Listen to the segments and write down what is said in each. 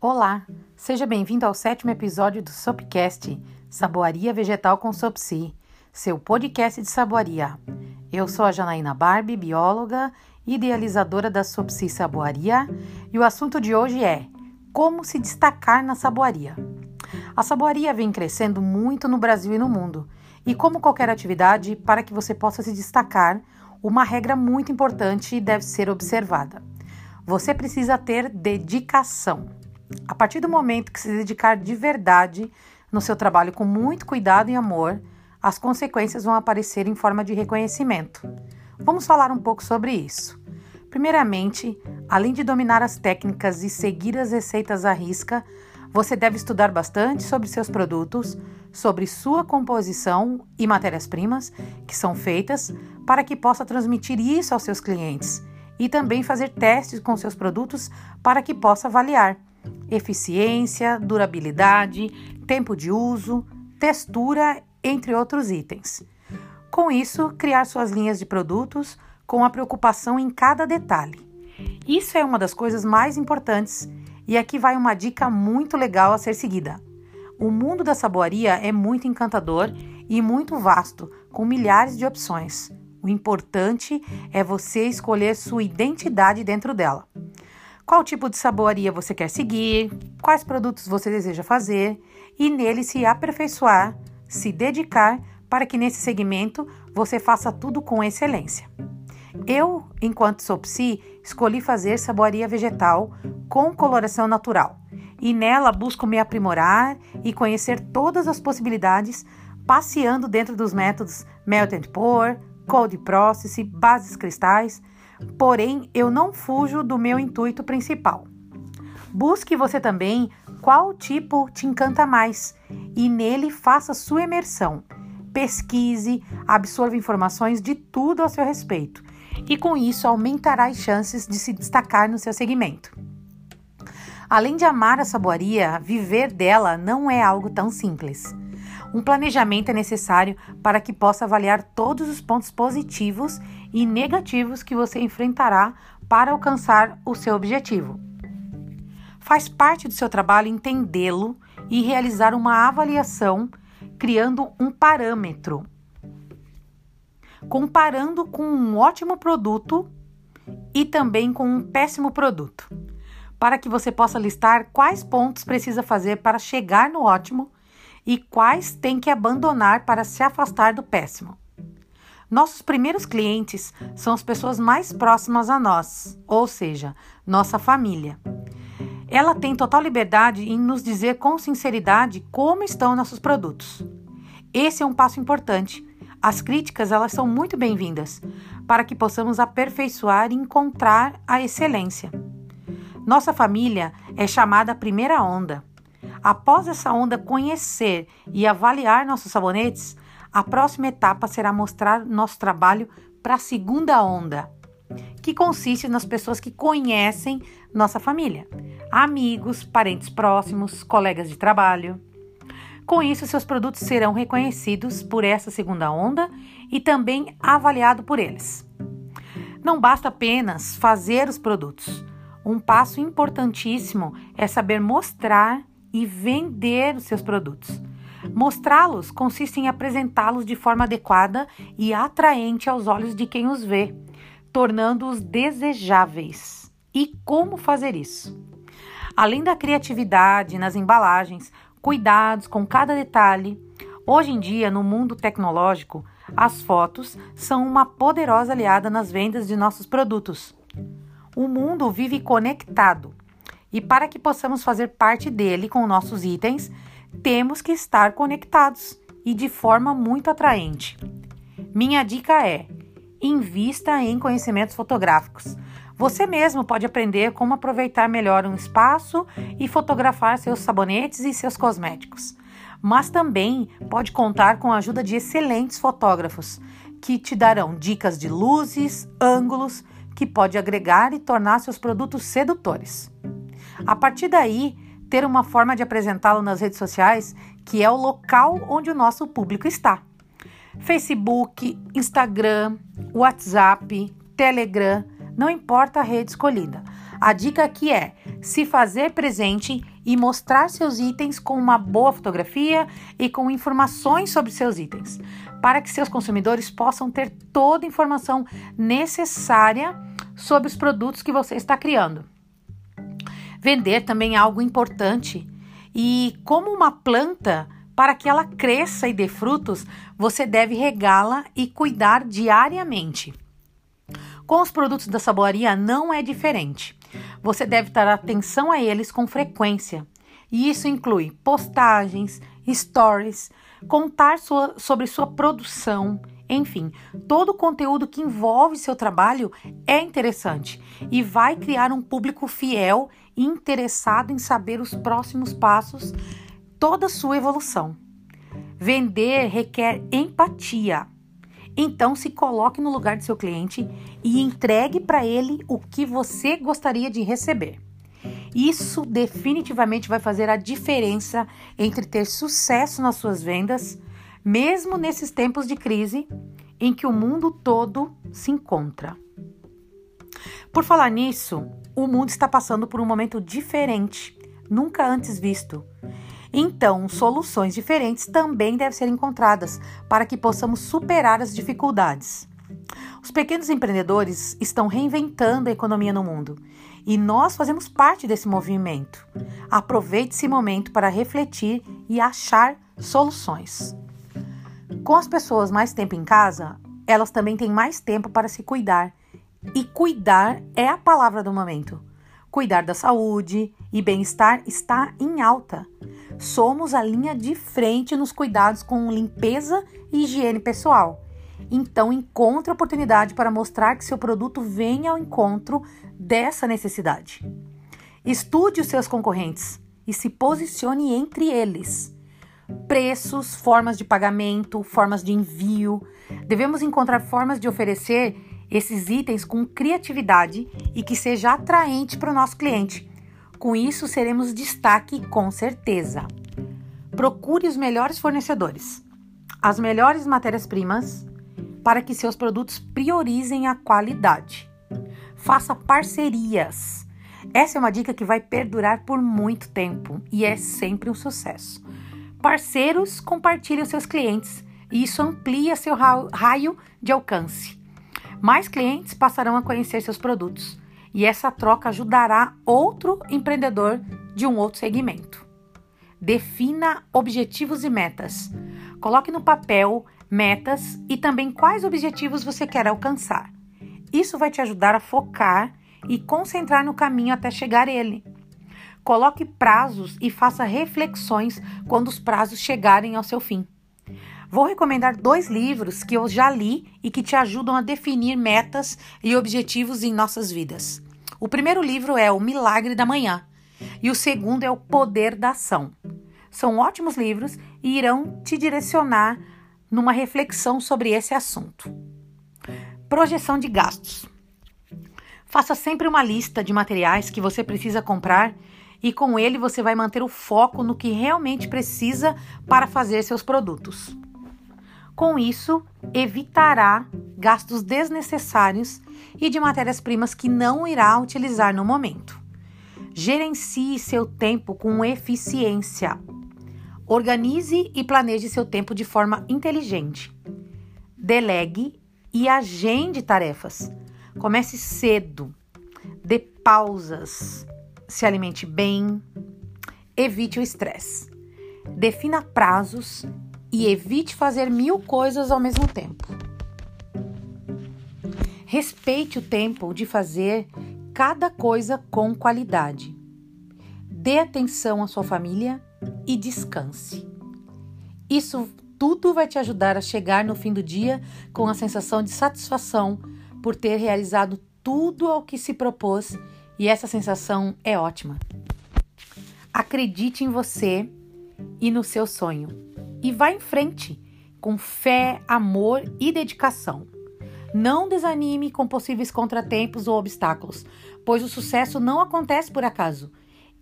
Olá, seja bem-vindo ao sétimo episódio do Sopcast, Saboaria Vegetal com Sopsi, seu podcast de saboaria. Eu sou a Janaína Barbie, bióloga, idealizadora da Sopsi Saboaria, e o assunto de hoje é como se destacar na saboaria. A saboaria vem crescendo muito no Brasil e no mundo, e como qualquer atividade, para que você possa se destacar, uma regra muito importante deve ser observada. Você precisa ter dedicação. A partir do momento que se dedicar de verdade no seu trabalho com muito cuidado e amor, as consequências vão aparecer em forma de reconhecimento. Vamos falar um pouco sobre isso. Primeiramente, além de dominar as técnicas e seguir as receitas à risca, você deve estudar bastante sobre seus produtos, sobre sua composição e matérias-primas que são feitas, para que possa transmitir isso aos seus clientes e também fazer testes com seus produtos para que possa avaliar eficiência, durabilidade, tempo de uso, textura, entre outros itens. Com isso, criar suas linhas de produtos com a preocupação em cada detalhe. Isso é uma das coisas mais importantes e aqui vai uma dica muito legal a ser seguida. O mundo da saboaria é muito encantador e muito vasto, com milhares de opções. O importante é você escolher sua identidade dentro dela qual tipo de saboaria você quer seguir, quais produtos você deseja fazer e nele se aperfeiçoar, se dedicar para que nesse segmento você faça tudo com excelência. Eu, enquanto sou psi, escolhi fazer saboaria vegetal com coloração natural e nela busco me aprimorar e conhecer todas as possibilidades, passeando dentro dos métodos Melt and Pour, Cold Process, bases cristais Porém, eu não fujo do meu intuito principal. Busque você também qual tipo te encanta mais e nele faça sua imersão. Pesquise, absorva informações de tudo a seu respeito e com isso aumentará as chances de se destacar no seu segmento. Além de amar a saboaria, viver dela não é algo tão simples. Um planejamento é necessário para que possa avaliar todos os pontos positivos e negativos que você enfrentará para alcançar o seu objetivo. Faz parte do seu trabalho entendê-lo e realizar uma avaliação, criando um parâmetro, comparando com um ótimo produto e também com um péssimo produto, para que você possa listar quais pontos precisa fazer para chegar no ótimo e quais tem que abandonar para se afastar do péssimo. Nossos primeiros clientes são as pessoas mais próximas a nós, ou seja, nossa família. Ela tem total liberdade em nos dizer com sinceridade como estão nossos produtos. Esse é um passo importante. As críticas elas são muito bem-vindas para que possamos aperfeiçoar e encontrar a excelência. Nossa família é chamada primeira onda. Após essa onda conhecer e avaliar nossos sabonetes, a próxima etapa será mostrar nosso trabalho para a segunda onda, que consiste nas pessoas que conhecem nossa família, amigos, parentes próximos, colegas de trabalho. Com isso, seus produtos serão reconhecidos por essa segunda onda e também avaliado por eles. Não basta apenas fazer os produtos. Um passo importantíssimo é saber mostrar e vender os seus produtos. Mostrá-los consiste em apresentá-los de forma adequada e atraente aos olhos de quem os vê, tornando-os desejáveis. E como fazer isso? Além da criatividade nas embalagens, cuidados com cada detalhe, hoje em dia, no mundo tecnológico, as fotos são uma poderosa aliada nas vendas de nossos produtos. O mundo vive conectado e para que possamos fazer parte dele com nossos itens, temos que estar conectados e de forma muito atraente. Minha dica é: invista em conhecimentos fotográficos. Você mesmo pode aprender como aproveitar melhor um espaço e fotografar seus sabonetes e seus cosméticos. Mas também pode contar com a ajuda de excelentes fotógrafos que te darão dicas de luzes, ângulos que pode agregar e tornar seus produtos sedutores. A partir daí, ter uma forma de apresentá-lo nas redes sociais, que é o local onde o nosso público está. Facebook, Instagram, WhatsApp, Telegram, não importa a rede escolhida. A dica aqui é se fazer presente e mostrar seus itens com uma boa fotografia e com informações sobre seus itens, para que seus consumidores possam ter toda a informação necessária sobre os produtos que você está criando. Vender também é algo importante e, como uma planta, para que ela cresça e dê frutos, você deve regá-la e cuidar diariamente. Com os produtos da saboaria não é diferente. Você deve dar atenção a eles com frequência. E isso inclui postagens, stories, contar sua, sobre sua produção, enfim, todo o conteúdo que envolve seu trabalho é interessante e vai criar um público fiel e interessado em saber os próximos passos, toda a sua evolução. Vender requer empatia. Então, se coloque no lugar do seu cliente e entregue para ele o que você gostaria de receber. Isso definitivamente vai fazer a diferença entre ter sucesso nas suas vendas, mesmo nesses tempos de crise em que o mundo todo se encontra. Por falar nisso, o mundo está passando por um momento diferente, nunca antes visto. Então, soluções diferentes também devem ser encontradas para que possamos superar as dificuldades. Os pequenos empreendedores estão reinventando a economia no mundo e nós fazemos parte desse movimento. Aproveite esse momento para refletir e achar soluções. Com as pessoas mais tempo em casa, elas também têm mais tempo para se cuidar. E cuidar é a palavra do momento. Cuidar da saúde e bem-estar está em alta somos a linha de frente nos cuidados com limpeza e higiene pessoal. Então, encontre oportunidade para mostrar que seu produto vem ao encontro dessa necessidade. Estude os seus concorrentes e se posicione entre eles. Preços, formas de pagamento, formas de envio. Devemos encontrar formas de oferecer esses itens com criatividade e que seja atraente para o nosso cliente com isso, seremos destaque com certeza. Procure os melhores fornecedores, as melhores matérias-primas, para que seus produtos priorizem a qualidade. Faça parcerias. Essa é uma dica que vai perdurar por muito tempo e é sempre um sucesso. Parceiros compartilhem os seus clientes e isso amplia seu raio de alcance. Mais clientes passarão a conhecer seus produtos e essa troca ajudará outro empreendedor de um outro segmento. Defina objetivos e metas. Coloque no papel metas e também quais objetivos você quer alcançar. Isso vai te ajudar a focar e concentrar no caminho até chegar ele. Coloque prazos e faça reflexões quando os prazos chegarem ao seu fim. Vou recomendar dois livros que eu já li e que te ajudam a definir metas e objetivos em nossas vidas. O primeiro livro é O Milagre da Manhã e o segundo é O Poder da Ação. São ótimos livros e irão te direcionar numa reflexão sobre esse assunto. Projeção de gastos. Faça sempre uma lista de materiais que você precisa comprar e com ele você vai manter o foco no que realmente precisa para fazer seus produtos. Com isso, evitará gastos desnecessários e de matérias-primas que não irá utilizar no momento. Gerencie seu tempo com eficiência. Organize e planeje seu tempo de forma inteligente. Delegue e agende tarefas. Comece cedo. Dê pausas. Se alimente bem. Evite o estresse. Defina prazos e evite fazer mil coisas ao mesmo tempo. Respeite o tempo de fazer cada coisa com qualidade. Dê atenção à sua família e descanse. Isso tudo vai te ajudar a chegar no fim do dia com a sensação de satisfação por ter realizado tudo ao que se propôs e essa sensação é ótima. Acredite em você e no seu sonho e vá em frente com fé, amor e dedicação. Não desanime com possíveis contratempos ou obstáculos, pois o sucesso não acontece por acaso.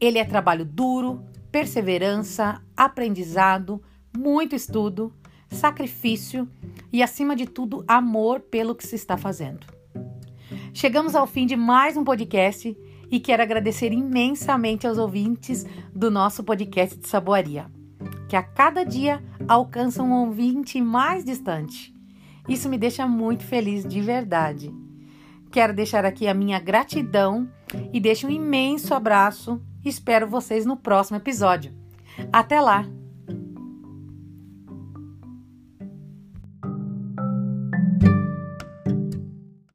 Ele é trabalho duro, perseverança, aprendizado, muito estudo, sacrifício e, acima de tudo, amor pelo que se está fazendo. Chegamos ao fim de mais um podcast e quero agradecer imensamente aos ouvintes do nosso podcast de Saboaria, que a cada dia alcançam um ouvinte mais distante. Isso me deixa muito feliz de verdade. Quero deixar aqui a minha gratidão e deixo um imenso abraço. Espero vocês no próximo episódio. Até lá!